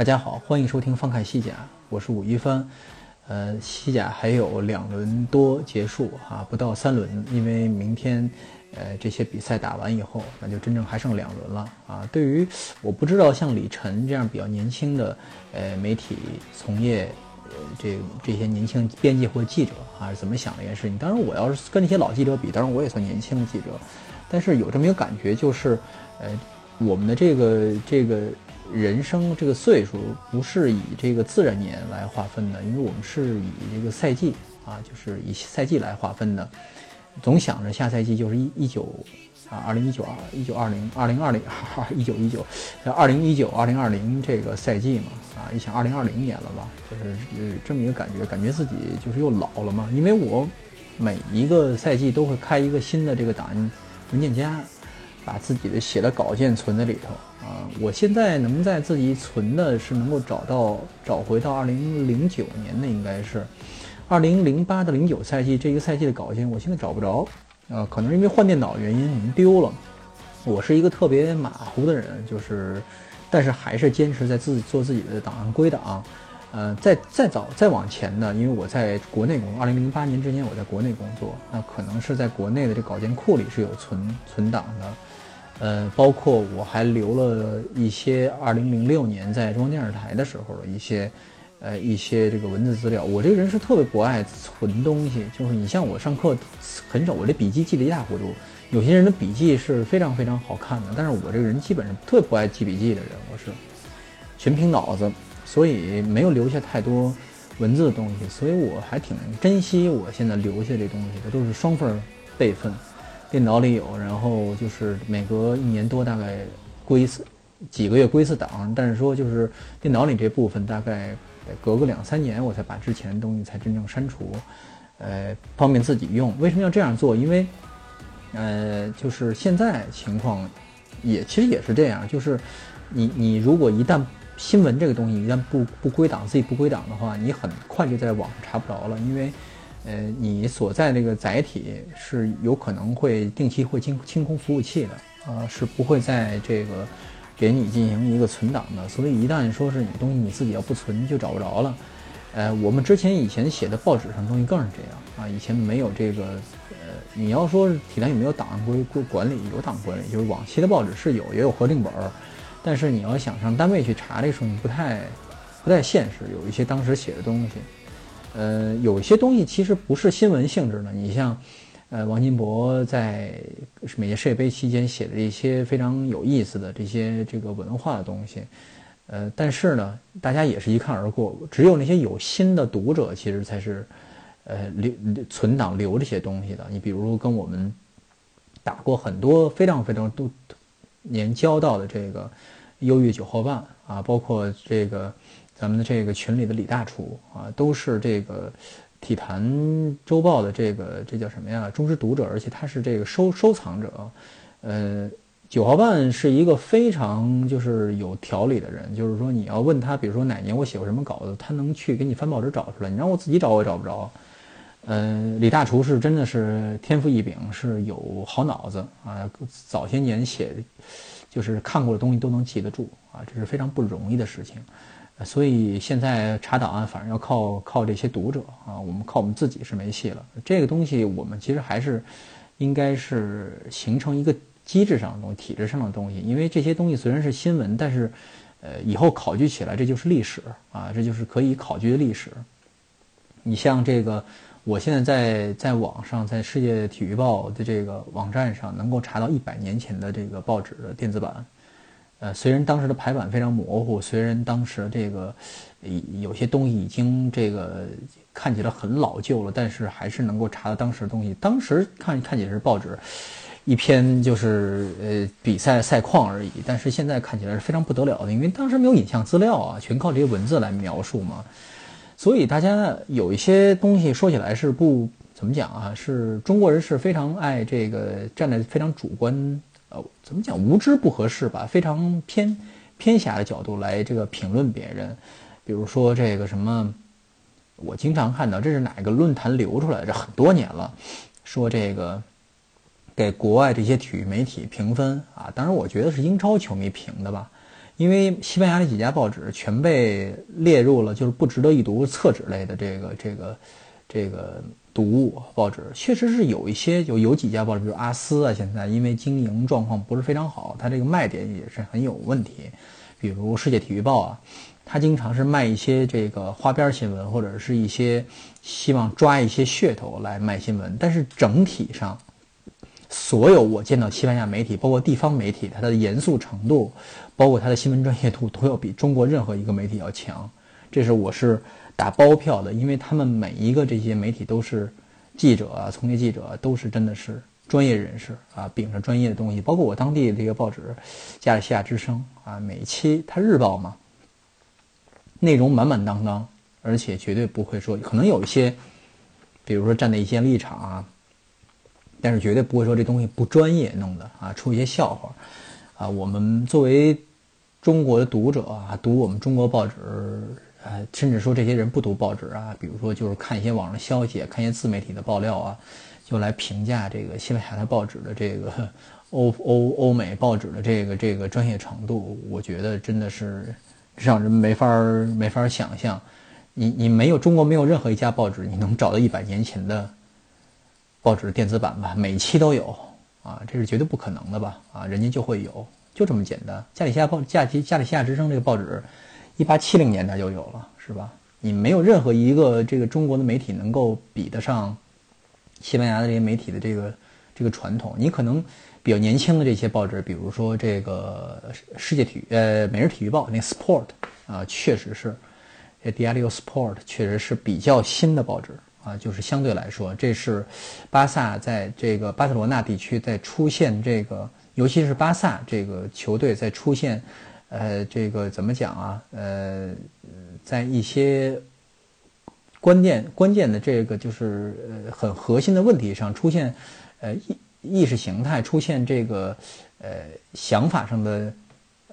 大家好，欢迎收听放看西甲，我是武一帆。呃，西甲还有两轮多结束啊，不到三轮，因为明天，呃，这些比赛打完以后，那就真正还剩两轮了啊。对于我不知道像李晨这样比较年轻的呃媒体从业，呃这这些年轻编辑或记者啊怎么想这件事情？当然，我要是跟那些老记者比，当然我也算年轻的记者，但是有这么一个感觉，就是呃，我们的这个这个。人生这个岁数不是以这个自然年来划分的，因为我们是以这个赛季啊，就是以赛季来划分的。总想着下赛季就是一一九啊，二零一九二一九二零二零二零 一九一九，二零一九二零二零这个赛季嘛啊，一想二零二零年了吧，就是这么一个感觉，感觉自己就是又老了嘛。因为我每一个赛季都会开一个新的这个档案文件夹，把自己的写的稿件存在里头。啊，我现在能在自己存的是能够找到找回到二零零九年的应该是二零零八到零九赛季这一个赛季的稿件，我现在找不着，呃，可能是因为换电脑原因已经丢了。我是一个特别马虎的人，就是，但是还是坚持在自己做自己的档案归档。呃，再再早再往前呢，因为我在国内工作，二零零八年之前我在国内工作，那可能是在国内的这稿件库里是有存存档的。呃，包括我还留了一些二零零六年在中央电视台的时候的一些，呃，一些这个文字资料。我这个人是特别不爱存东西，就是你像我上课很少，我这笔记记得一塌糊涂。有些人的笔记是非常非常好看的，但是我这个人基本上特别不爱记笔记的人，我是全凭脑子，所以没有留下太多文字的东西。所以我还挺珍惜我现在留下这东西的，都是双份备份。电脑里有，然后就是每隔一年多大概归一次，几个月归一次档。但是说就是电脑里这部分大概隔个两三年，我才把之前的东西才真正删除，呃，方便自己用。为什么要这样做？因为，呃，就是现在情况也其实也是这样，就是你你如果一旦新闻这个东西一旦不不归档，自己不归档的话，你很快就在网上查不着了，因为。呃，你所在那个载体是有可能会定期会清清空服务器的，呃，是不会在这个给你进行一个存档的。所以一旦说是你东西你自己要不存就找不着了。呃，我们之前以前写的报纸上东西更是这样啊，以前没有这个，呃，你要说体坛有没有档案归管管理，有档案管理，就是往期的报纸是有，也有核定本儿，但是你要想上单位去查这时候，你不太不太现实，有一些当时写的东西。呃，有些东西其实不是新闻性质的。你像，呃，王金博在每届世界杯期间写的一些非常有意思的这些这个文化的东西，呃，但是呢，大家也是一看而过。只有那些有心的读者，其实才是，呃，留存档留这些东西的。你比如跟我们打过很多非常非常多年交道的这个忧郁九号半啊，包括这个。咱们的这个群里的李大厨啊，都是这个体坛周报的这个这叫什么呀？忠实读者，而且他是这个收收藏者。呃，九号半是一个非常就是有条理的人，就是说你要问他，比如说哪年我写过什么稿子，他能去给你翻报纸找出来。你让我自己找，我也找不着。呃，李大厨是真的是天赋异禀，是有好脑子啊。早些年写，就是看过的东西都能记得住啊，这是非常不容易的事情。所以现在查档案反而要靠靠这些读者啊，我们靠我们自己是没戏了。这个东西我们其实还是应该是形成一个机制上的东西、体制上的东西。因为这些东西虽然是新闻，但是呃，以后考据起来这就是历史啊，这就是可以考据的历史。你像这个，我现在在在网上，在世界体育报的这个网站上，能够查到一百年前的这个报纸的电子版。呃，虽然当时的排版非常模糊，虽然当时这个有些东西已经这个看起来很老旧了，但是还是能够查到当时的东西。当时看看起来是报纸，一篇就是呃比赛赛况而已。但是现在看起来是非常不得了的，因为当时没有影像资料啊，全靠这些文字来描述嘛。所以大家有一些东西说起来是不怎么讲啊，是中国人是非常爱这个站在非常主观呃怎么讲无知不合适吧，非常偏偏狭的角度来这个评论别人。比如说这个什么，我经常看到这是哪个论坛流出来的，这很多年了，说这个给国外这些体育媒体评分啊，当然我觉得是英超球迷评的吧。因为西班牙那几家报纸全被列入了就是不值得一读厕纸类的这个这个这个读报纸，确实是有一些就有几家报纸，比如阿斯啊，现在因为经营状况不是非常好，它这个卖点也是很有问题。比如世界体育报啊，它经常是卖一些这个花边新闻，或者是一些希望抓一些噱头来卖新闻，但是整体上。所有我见到西班牙媒体，包括地方媒体，它的严肃程度，包括它的新闻专业度，都要比中国任何一个媒体要强。这是我是打包票的，因为他们每一个这些媒体都是记者啊，从业记者都是真的是专业人士啊，秉着专业的东西。包括我当地这个报纸《加利西亚之声》啊，每期它日报嘛，内容满满当当，而且绝对不会说可能有一些，比如说站在一些立场啊。但是绝对不会说这东西不专业弄的啊，出一些笑话，啊，我们作为中国的读者啊，读我们中国报纸，呃，甚至说这些人不读报纸啊，比如说就是看一些网上消息，看一些自媒体的爆料啊，就来评价这个西班牙的报纸的这个 欧欧欧美报纸的这个这个专业程度，我觉得真的是让人没法没法想象，你你没有中国没有任何一家报纸你能找到一百年前的。报纸电子版吧，每期都有啊，这是绝对不可能的吧？啊，人家就会有，就这么简单。加里西亚报，加加加里西亚之声这个报纸，一八七零年代就有了，是吧？你没有任何一个这个中国的媒体能够比得上西班牙的这些媒体的这个这个传统。你可能比较年轻的这些报纸，比如说这个世界体育呃每日体育报那 Sport 啊，确实是，Diario Sport 确实是比较新的报纸。啊，就是相对来说，这是巴萨在这个巴塞罗那地区在出现这个，尤其是巴萨这个球队在出现，呃，这个怎么讲啊？呃，在一些关键关键的这个就是呃很核心的问题上出现，呃意意识形态出现这个呃想法上的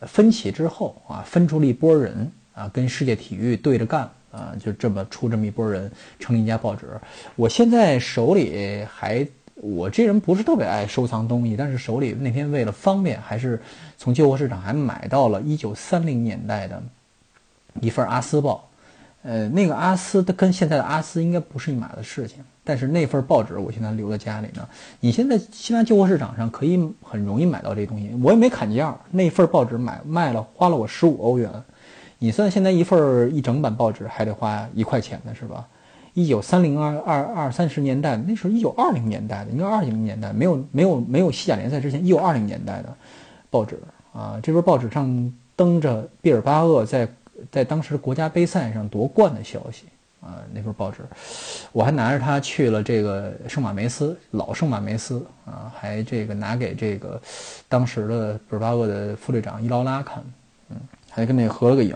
分歧之后啊，分出了一波人啊，跟世界体育对着干。啊，就这么出这么一波人，成立一家报纸。我现在手里还，我这人不是特别爱收藏东西，但是手里那天为了方便，还是从旧货市场还买到了一九三零年代的一份阿斯报。呃，那个阿斯它跟现在的阿斯应该不是一码的事情，但是那份报纸我现在留在家里呢。你现在西安旧货市场上可以很容易买到这东西，我也没砍价。那份报纸买卖了，花了我十五欧元。你算现在一份一整版报纸还得花一块钱呢，是吧？一九三零二二二三十年代，那时候一九二零年代的，应该二零年代没有没有没有西甲联赛之前，一九二零年代的报纸啊，这份报纸上登着毕尔巴鄂在在当时国家杯赛上夺冠的消息啊，那份报纸，我还拿着它去了这个圣马梅斯老圣马梅斯啊，还这个拿给这个当时的毕尔巴鄂的副队长伊劳拉看，嗯。还跟那合了个影，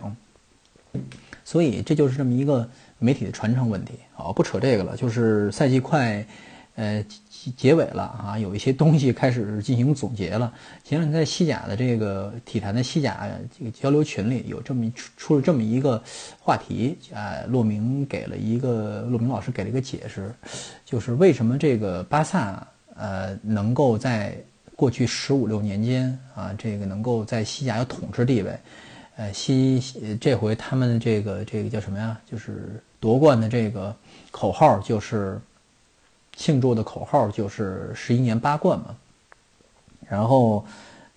所以这就是这么一个媒体的传承问题。好，不扯这个了，就是赛季快，呃，结结尾了啊，有一些东西开始进行总结了。前两天在西甲的这个体坛的西甲这个交流群里，有这么出了这么一个话题啊，骆明给了一个骆明老师给了一个解释，就是为什么这个巴萨呃能够在过去十五六年间啊，这个能够在西甲有统治地位。呃，西这回他们这个这个叫什么呀？就是夺冠的这个口号，就是庆祝的口号，就是十一年八冠嘛。然后，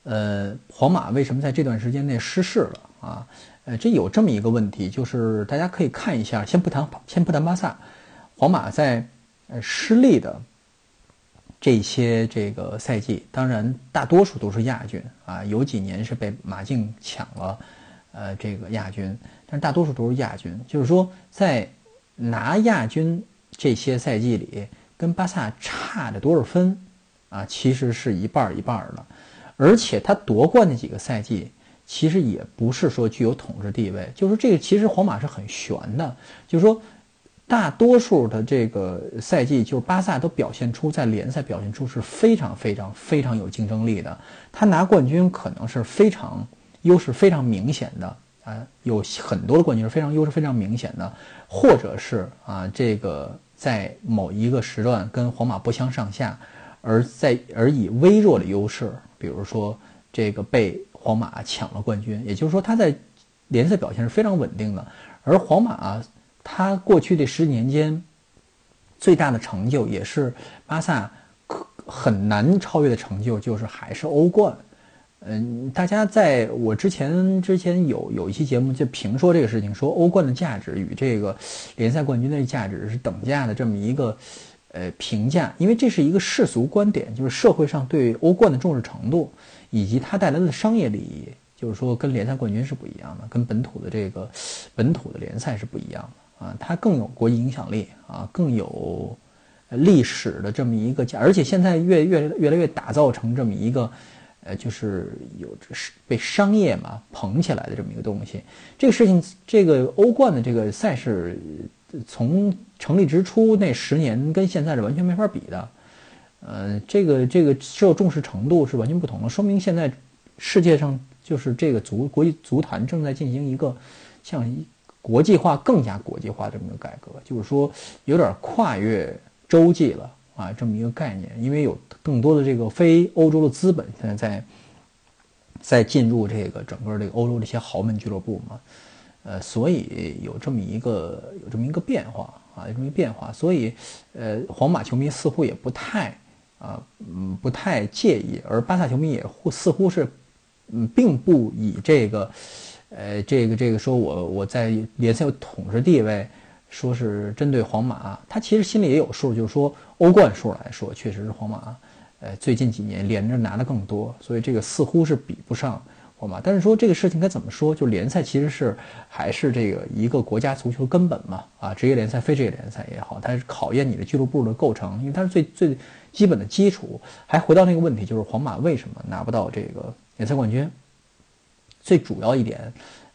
呃，皇马为什么在这段时间内失势了啊？呃，这有这么一个问题，就是大家可以看一下，先不谈先不谈巴萨，皇马在呃失利的这些这个赛季，当然大多数都是亚军啊，有几年是被马竞抢了。呃，这个亚军，但大多数都是亚军。就是说，在拿亚军这些赛季里，跟巴萨差的多少分啊，其实是一半一半的，而且他夺冠那几个赛季，其实也不是说具有统治地位，就是这个其实皇马是很悬的，就是说大多数的这个赛季，就是巴萨都表现出在联赛表现出是非常非常非常有竞争力的，他拿冠军可能是非常优势非常明显的。啊，有很多的冠军是非常优势非常明显的，或者是啊，这个在某一个时段跟皇马不相上下，而在而以微弱的优势，比如说这个被皇马抢了冠军，也就是说他在联赛表现是非常稳定的。而皇马他过去这十几年间最大的成就，也是巴萨可很难超越的成就，就是还是欧冠。嗯，大家在我之前之前有有一期节目就评说这个事情，说欧冠的价值与这个联赛冠军的价值是等价的这么一个呃评价，因为这是一个世俗观点，就是社会上对欧冠的重视程度以及它带来的商业利益，就是说跟联赛冠军是不一样的，跟本土的这个本土的联赛是不一样的啊，它更有国际影响力啊，更有历史的这么一个价，而且现在越越越来越打造成这么一个。呃，就是有这是被商业嘛捧起来的这么一个东西。这个事情，这个欧冠的这个赛事，从成立之初那十年跟现在是完全没法比的。呃，这个这个受重视程度是完全不同的，说明现在世界上就是这个足国际足坛正在进行一个像国际化更加国际化这么一个改革，就是说有点跨越洲际了。啊，这么一个概念，因为有更多的这个非欧洲的资本现在在在进入这个整个这个欧洲这些豪门俱乐部嘛，呃，所以有这么一个有这么一个变化啊，有这么一个变化，所以呃，皇马球迷似乎也不太啊，嗯，不太介意，而巴萨球迷也似乎是嗯，并不以这个呃，这个这个说我我在联赛有统治地位。说是针对皇马，他其实心里也有数，就是说欧冠数来说，确实是皇马，呃，最近几年连着拿的更多，所以这个似乎是比不上皇马。但是说这个事情该怎么说？就联赛其实是还是这个一个国家足球根本嘛，啊，职业联赛、非职业联赛也好，它是考验你的俱乐部的构成，因为它是最最基本的基础。还回到那个问题，就是皇马为什么拿不到这个联赛冠军？最主要一点，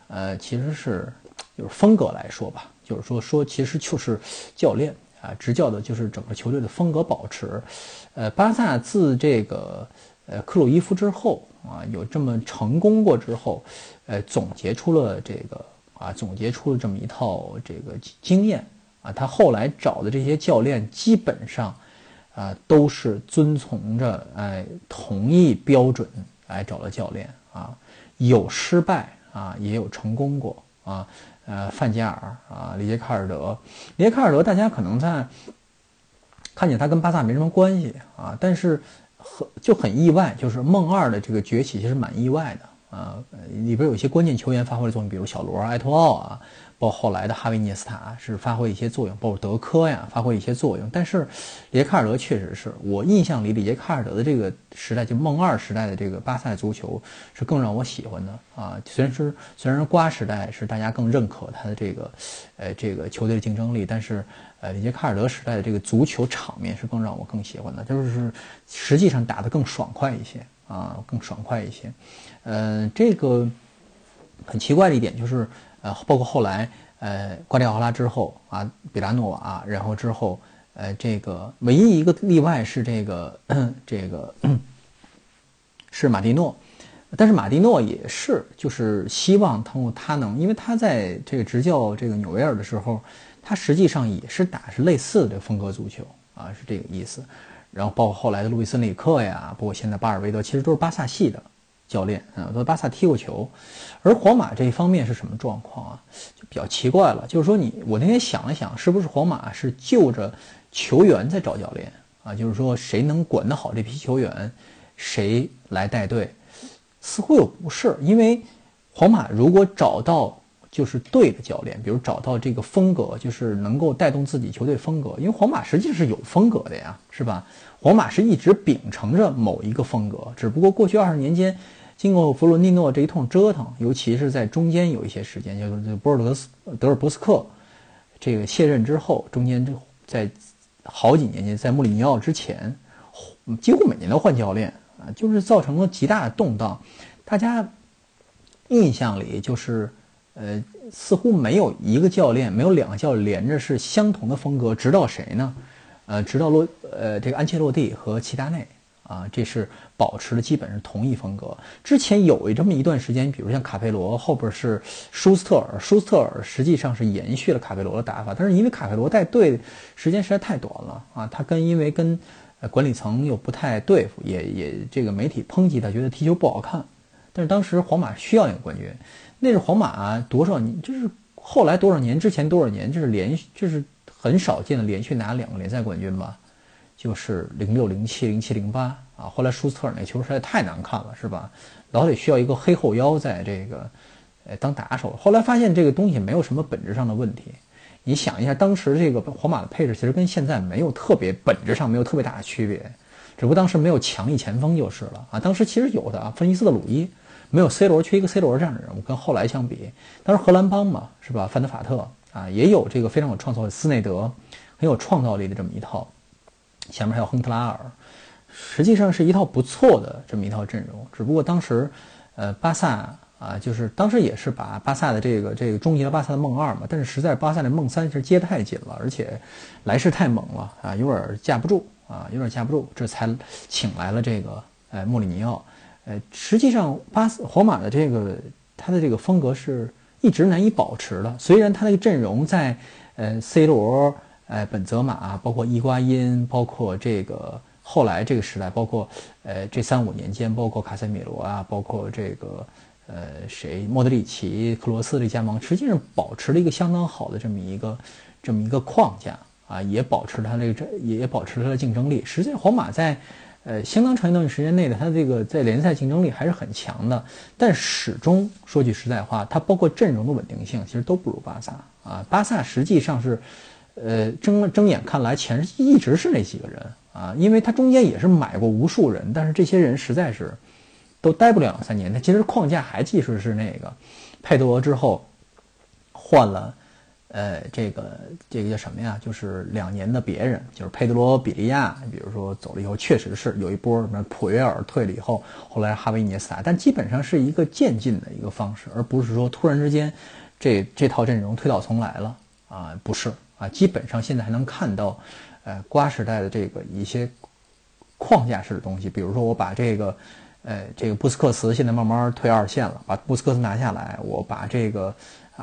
呃，其实是就是风格来说吧。就是说，说其实就是教练啊，执教的就是整个球队的风格保持。呃，巴萨自这个呃克鲁伊夫之后啊，有这么成功过之后，呃，总结出了这个啊，总结出了这么一套这个经验啊。他后来找的这些教练基本上啊，都是遵从着哎同一标准来找的教练啊，有失败啊，也有成功过啊。呃，范加尔啊，里杰卡尔德，里杰卡尔德，大家可能在看见他跟巴萨没什么关系啊，但是很就很意外，就是梦二的这个崛起其实蛮意外的啊，里边有一些关键球员发挥的作用，比如小罗、埃托奥啊。包括后来的哈维涅斯塔是发挥一些作用，包括德科呀发挥一些作用。但是里杰卡尔德确实是我印象里里杰卡尔德的这个时代，就梦二时代的这个巴萨足球是更让我喜欢的啊。虽然是虽然瓜时代是大家更认可他的这个，呃，这个球队的竞争力，但是呃，里杰卡尔德时代的这个足球场面是更让我更喜欢的，就是实际上打得更爽快一些啊，更爽快一些。呃，这个很奇怪的一点就是。呃，包括后来，呃，瓜迪奥拉之后啊，比拉诺瓦，然后之后，呃，这个唯一一个例外是这个，这个 是马蒂诺，但是马蒂诺也是，就是希望通过他能，因为他在这个执教这个纽维尔的时候，他实际上也是打是类似的风格足球啊，是这个意思。然后包括后来的路易斯里克呀，包括现在巴尔韦德，其实都是巴萨系的。教练啊，在巴萨踢过球，而皇马这一方面是什么状况啊？就比较奇怪了。就是说，你我那天想了想，是不是皇马是就着球员在找教练啊？就是说，谁能管得好这批球员，谁来带队？似乎又不是，因为皇马如果找到就是对的教练，比如找到这个风格，就是能够带动自己球队风格，因为皇马实际是有风格的呀，是吧？皇马是一直秉承着某一个风格，只不过过去二十年间。经过弗洛尼诺这一通折腾，尤其是在中间有一些时间，就是博尔德斯德尔博斯克这个卸任之后，中间这在好几年间，在穆里尼奥之前，几乎每年都换教练啊，就是造成了极大的动荡。大家印象里就是，呃，似乎没有一个教练，没有两个教练连着是相同的风格，直到谁呢？呃，直到洛呃这个安切洛蒂和齐达内啊，这是保持的基本是同一风格。之前有这么一段时间，比如像卡佩罗，后边是舒斯特尔，舒斯特尔实际上是延续了卡佩罗的打法，但是因为卡佩罗带队时间实在太短了啊，他跟因为跟管理层又不太对付，也也这个媒体抨击他，觉得踢球不好看。但是当时皇马需要一个冠军，那是皇马多少年，就是后来多少年之前多少年，就是连续，就是很少见的连续拿两个联赛冠军吧，就是零六、零七、零七、零八啊。后来舒斯特尔那球实在太难看了，是吧？老得需要一个黑后腰在这个呃当打手。后来发现这个东西没有什么本质上的问题。你想一下，当时这个皇马的配置其实跟现在没有特别本质上没有特别大的区别，只不过当时没有强力前锋就是了啊。当时其实有的啊，芬尼斯的鲁伊。没有 C 罗，缺一个 C 罗这样的人物，跟后来相比，当时荷兰帮嘛，是吧？范德法特啊，也有这个非常有创造力，斯内德很有创造力的这么一套，前面还有亨特拉尔，实际上是一套不错的这么一套阵容。只不过当时，呃，巴萨啊，就是当时也是把巴萨的这个这个终结了巴萨的梦二嘛，但是实在巴萨的梦三是接得太紧了，而且来势太猛了啊，有点架不住啊，有点架不住，这才请来了这个呃莫里尼奥。呃，实际上巴斯皇马的这个他的这个风格是一直难以保持的。虽然他那个阵容在呃 C 罗、哎本泽马，包括伊瓜因，包括这个后来这个时代，包括呃这三五年间，包括卡塞米罗啊，包括这个呃谁莫德里奇、克罗斯的加盟，实际上保持了一个相当好的这么一个这么一个框架啊，也保持他这个也保持了他的竞争力。实际上皇马在呃，相当长一段时间内的，他这个在联赛竞争力还是很强的，但始终说句实在话，他包括阵容的稳定性，其实都不如巴萨啊。巴萨实际上是，呃，睁睁眼看来，前一直是那几个人啊，因为他中间也是买过无数人，但是这些人实在是都待不了两三年。他其实框架还继续是那个佩德罗之后换了。呃，这个这个叫什么呀？就是两年的别人，就是佩德罗、比利亚，比如说走了以后，确实是有一波什么普约尔退了以后，后来哈维涅斯塔，但基本上是一个渐进的一个方式，而不是说突然之间这这套阵容推倒重来了啊，不是啊，基本上现在还能看到，呃，瓜时代的这个一些框架式的东西，比如说我把这个，呃，这个布斯克茨现在慢慢退二线了，把布斯克茨拿下来，我把这个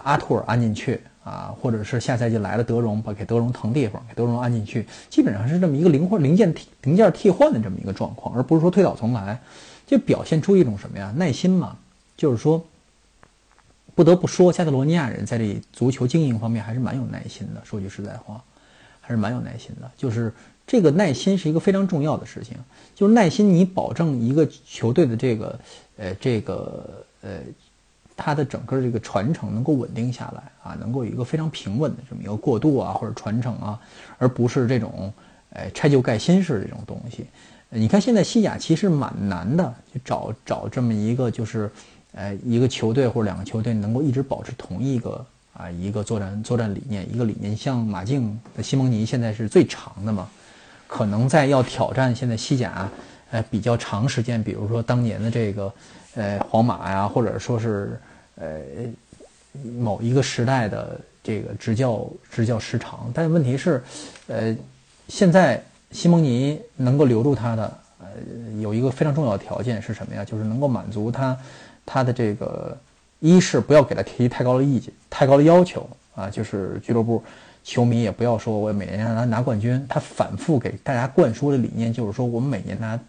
阿图尔安进去。啊，或者是下赛季来了德容，把给德容腾地方，给德容安进去，基本上是这么一个灵活零件替零件替换的这么一个状况，而不是说推倒重来，就表现出一种什么呀？耐心嘛，就是说，不得不说，加泰罗尼亚人在这足球经营方面还是蛮有耐心的。说句实在话，还是蛮有耐心的。就是这个耐心是一个非常重要的事情，就是耐心，你保证一个球队的这个呃这个呃。它的整个这个传承能够稳定下来啊，能够有一个非常平稳的这么一个过渡啊，或者传承啊，而不是这种，呃拆旧盖新式这种东西。你看现在西甲其实蛮难的，就找找这么一个就是，呃，一个球队或者两个球队能够一直保持同一个啊一个作战作战理念，一个理念。像马竞的西蒙尼现在是最长的嘛，可能在要挑战现在西甲，呃比较长时间，比如说当年的这个。呃，皇马呀，或者说是呃某一个时代的这个执教执教时长，但问题是，呃，现在西蒙尼能够留住他的，呃，有一个非常重要的条件是什么呀？就是能够满足他他的这个，一是不要给他提太高的意见、太高的要求啊，就是俱乐部球迷也不要说我每年让他拿冠军，他反复给大家灌输的理念就是说，我们每年拿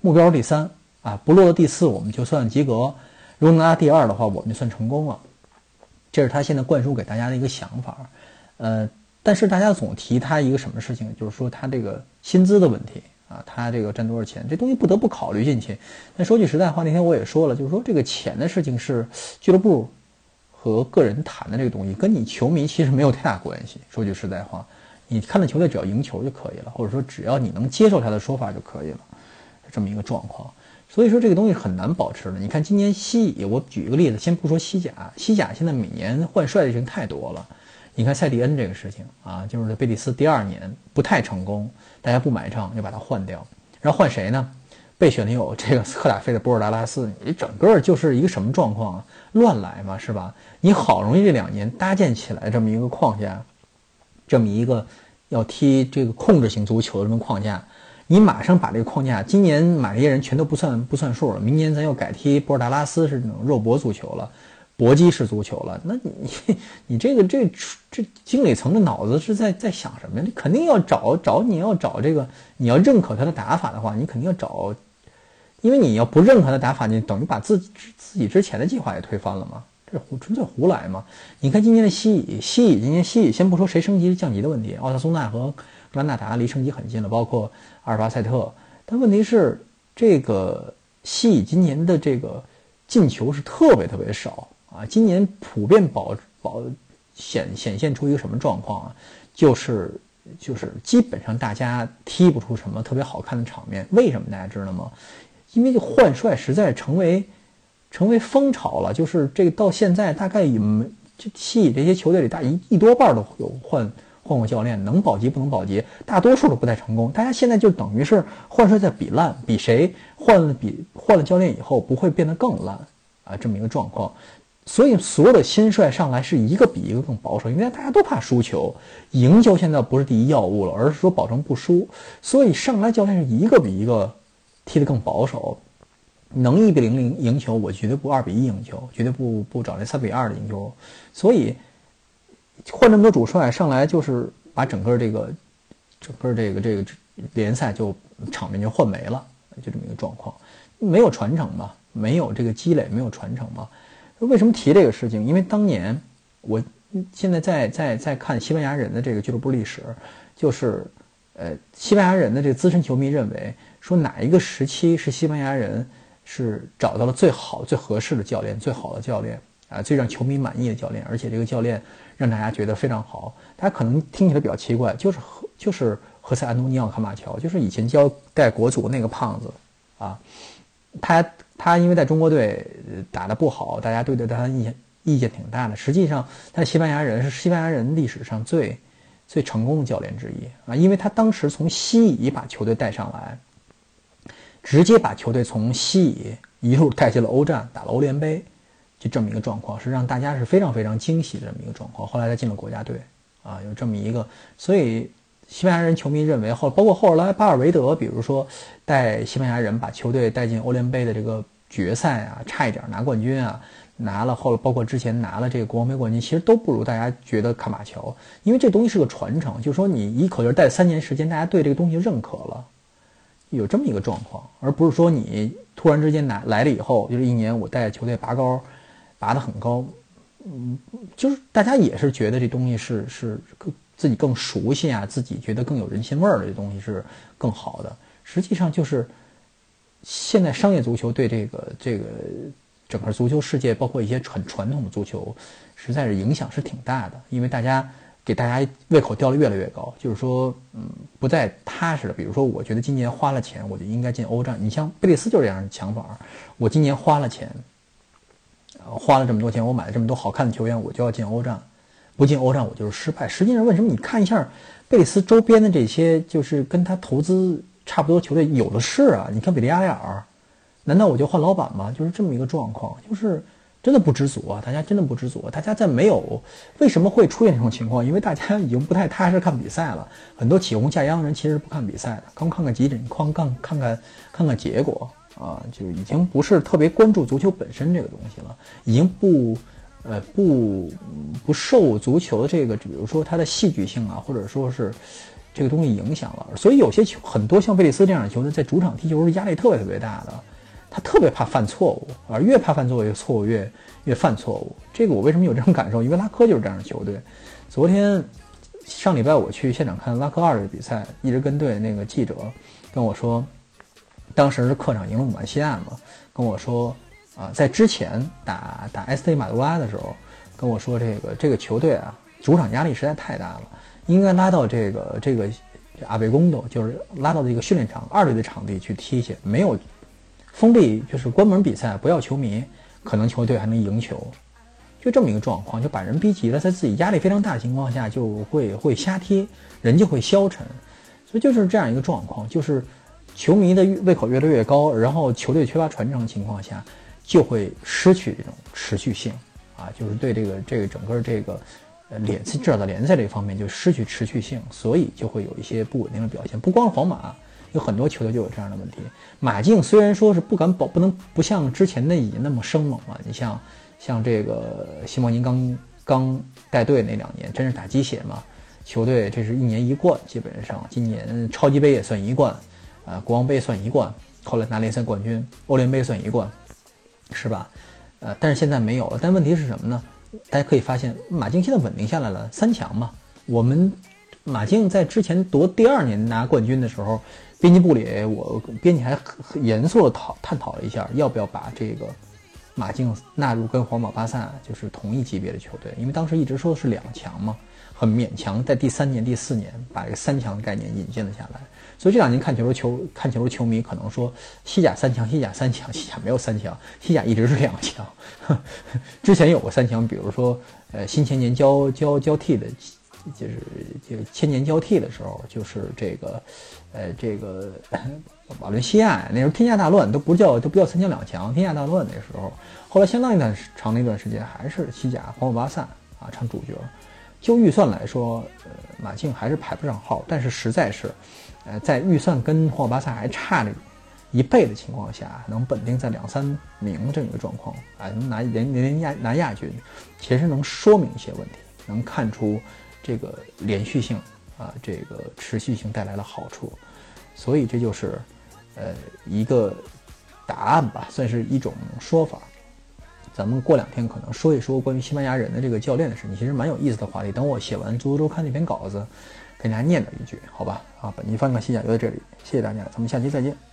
目标第三。啊，不落到第四，我们就算及格；如果拿第二的话，我们就算成功了。这是他现在灌输给大家的一个想法。呃，但是大家总提他一个什么事情，就是说他这个薪资的问题啊，他这个占多少钱，这东西不得不考虑进去。但说句实在话，那天我也说了，就是说这个钱的事情是俱乐部和个人谈的这个东西，跟你球迷其实没有太大关系。说句实在话，你看的球队只要赢球就可以了，或者说只要你能接受他的说法就可以了，这么一个状况。所以说这个东西很难保持的。你看今年西乙，我举一个例子，先不说西甲，西甲现在每年换帅的人太多了，你看塞蒂恩这个事情啊，就是贝蒂斯第二年不太成功，大家不买账，就把他换掉，然后换谁呢？备选的有这个科塔费的波尔达拉斯，你整个就是一个什么状况啊？乱来嘛，是吧？你好容易这两年搭建起来这么一个框架，这么一个要踢这个控制型足球的这么框架，你马上把这个框架，今年买这些人全都不算不算数了，明年咱又改踢波尔达拉斯是那种肉搏足球了。搏击式足球了，那你 你这个这这经理层的脑子是在在想什么呀？你肯定要找找你要找这个你要认可他的打法的话，你肯定要找，因为你要不认可他的打法，你等于把自己自己之前的计划也推翻了嘛？这胡纯粹胡来嘛？你看今年的西乙，西乙今年西乙先不说谁升级降级的问题，奥萨苏纳和格兰纳达离升级很近了，包括阿尔巴塞特，但问题是这个西乙今年的这个进球是特别特别少。啊，今年普遍保保显显现出一个什么状况啊？就是就是基本上大家踢不出什么特别好看的场面。为什么大家知道吗？因为换帅实在成为成为风潮了。就是这个到现在大概也没就西这些球队里大一一多半都有换换过教练，能保级不能保级，大多数都不太成功。大家现在就等于是换帅在比烂，比谁换了比换了教练以后不会变得更烂啊？这么一个状况。所以，所有的新帅上来是一个比一个更保守，因为大家都怕输球，赢球现在不是第一要务了，而是说保证不输。所以上来教练是一个比一个踢得更保守，能一比零零赢球，我绝对不二比一赢球，绝对不不找那三比二的赢球。所以换这么多主帅上来，就是把整个这个整个这个这个联赛就场面就换没了，就这么一个状况，没有传承嘛，没有这个积累，没有传承嘛。为什么提这个事情？因为当年我现在在在在看西班牙人的这个俱乐部历史，就是呃，西班牙人的这个资深球迷认为说哪一个时期是西班牙人是找到了最好最合适的教练，最好的教练啊，最让球迷满意的教练，而且这个教练让大家觉得非常好。大家可能听起来比较奇怪，就是和就是何塞安东尼奥卡马乔，就是以前教带国足那个胖子啊，他。他因为在中国队打得不好，大家对对他意见意见挺大的。实际上，他西班牙人是西班牙人历史上最最成功的教练之一啊！因为他当时从西乙把球队带上来，直接把球队从西乙一路带进了欧战，打了欧联杯，就这么一个状况，是让大家是非常非常惊喜的这么一个状况。后来他进了国家队啊，有这么一个，所以。西班牙人球迷认为，后包括后来巴尔维德，比如说带西班牙人把球队带进欧联杯的这个决赛啊，差一点拿冠军啊，拿了后包括之前拿了这个国王杯冠军，其实都不如大家觉得卡马乔，因为这东西是个传承，就是说你一口气带三年时间，大家对这个东西认可了，有这么一个状况，而不是说你突然之间拿来了以后，就是一年我带球队拔高，拔得很高，嗯，就是大家也是觉得这东西是是。自己更熟悉啊，自己觉得更有人情味儿的这东西是更好的。实际上就是，现在商业足球对这个这个整个足球世界，包括一些很传统的足球，实在是影响是挺大的。因为大家给大家胃口吊得越来越高，就是说，嗯，不再踏实了。比如说，我觉得今年花了钱，我就应该进欧战。你像贝利斯就是这样的想法，我今年花了钱，花了这么多钱，我买了这么多好看的球员，我就要进欧战。不进欧战我就是失败。实际上，为什么你看一下贝里斯周边的这些，就是跟他投资差不多球队有的是啊？你看比利亚雷尔，难道我就换老板吗？就是这么一个状况，就是真的不知足啊！大家真的不知足。大家在没有为什么会出现这种情况？因为大家已经不太踏实看比赛了。很多起哄架秧的人其实不看比赛的，光看看集锦，哐看看看看看结果啊，就已经不是特别关注足球本身这个东西了，已经不。呃，不不受足球的这个，比如说它的戏剧性啊，或者说是这个东西影响了，所以有些球很多像贝利斯这样的球队，在主场踢球是压力特别特别大的，他特别怕犯错误，而越怕犯错误，越错误越越犯错误。这个我为什么有这种感受？因为拉科就是这样的球队。昨天上礼拜我去现场看拉科二的比赛，一直跟队那个记者跟我说，当时是客场赢了马西亚嘛，跟我说。啊，在之前打打 S D 马杜拉的时候，跟我说这个这个球队啊，主场压力实在太大了，应该拉到这个这个阿贝贡多，就是拉到这个训练场二队的场地去踢去，没有封闭，就是关门比赛，不要球迷，可能球队还能赢球。就这么一个状况，就把人逼急了，在自己压力非常大的情况下，就会会瞎踢，人就会消沉，所以就是这样一个状况，就是球迷的胃口越来越高，然后球队缺乏传承的情况下，就会失去这种持续性啊，就是对这个这个整个这个呃联至少在联赛这方面就失去持续性，所以就会有一些不稳定的表现，不光是皇马。有很多球队就有这样的问题。马竞虽然说是不敢保，不能不像之前的已经那么生猛了。你像像这个西蒙尼刚刚带队那两年，真是打鸡血嘛。球队这是一年一冠，基本上今年超级杯也算一冠，啊，国王杯算一冠，后来拿联赛冠军，欧联杯算一冠，是吧？呃，但是现在没有了。但问题是什么呢？大家可以发现，马竞现在稳定下来了，三强嘛。我们马竞在之前夺第二年拿冠军的时候。编辑部里，我编辑还很严肃的讨探讨了一下，要不要把这个马竞纳入跟皇马、巴萨就是同一级别的球队，因为当时一直说的是两强嘛，很勉强在第三年、第四年把这个三强的概念引进了下来。所以这两年看球的球看球的球迷可能说西甲三强、西甲三强、西甲没有三强，西甲一直是两强。之前有过三强，比如说呃新千年交交交替的。就是就千年交替的时候，就是这个，呃，这个瓦伦西亚那时候天下大乱，都不叫都不叫三强两强，天下大乱那时候。后来相当一段长的一段时间，还是西甲皇马巴萨啊唱主角。就预算来说，呃，马竞还是排不上号，但是实在是，呃，在预算跟皇马巴萨还差了一倍的情况下，能稳定在两三名这么一个状况，啊，能拿连连亚拿亚军，其实能说明一些问题，能看出。这个连续性啊，这个持续性带来了好处，所以这就是，呃，一个答案吧，算是一种说法。咱们过两天可能说一说关于西班牙人的这个教练的事情，其实蛮有意思的话题。等我写完足球周刊那篇稿子，跟大家念叨一句，好吧？啊，本期翻看西甲就到这里，谢谢大家，咱们下期再见。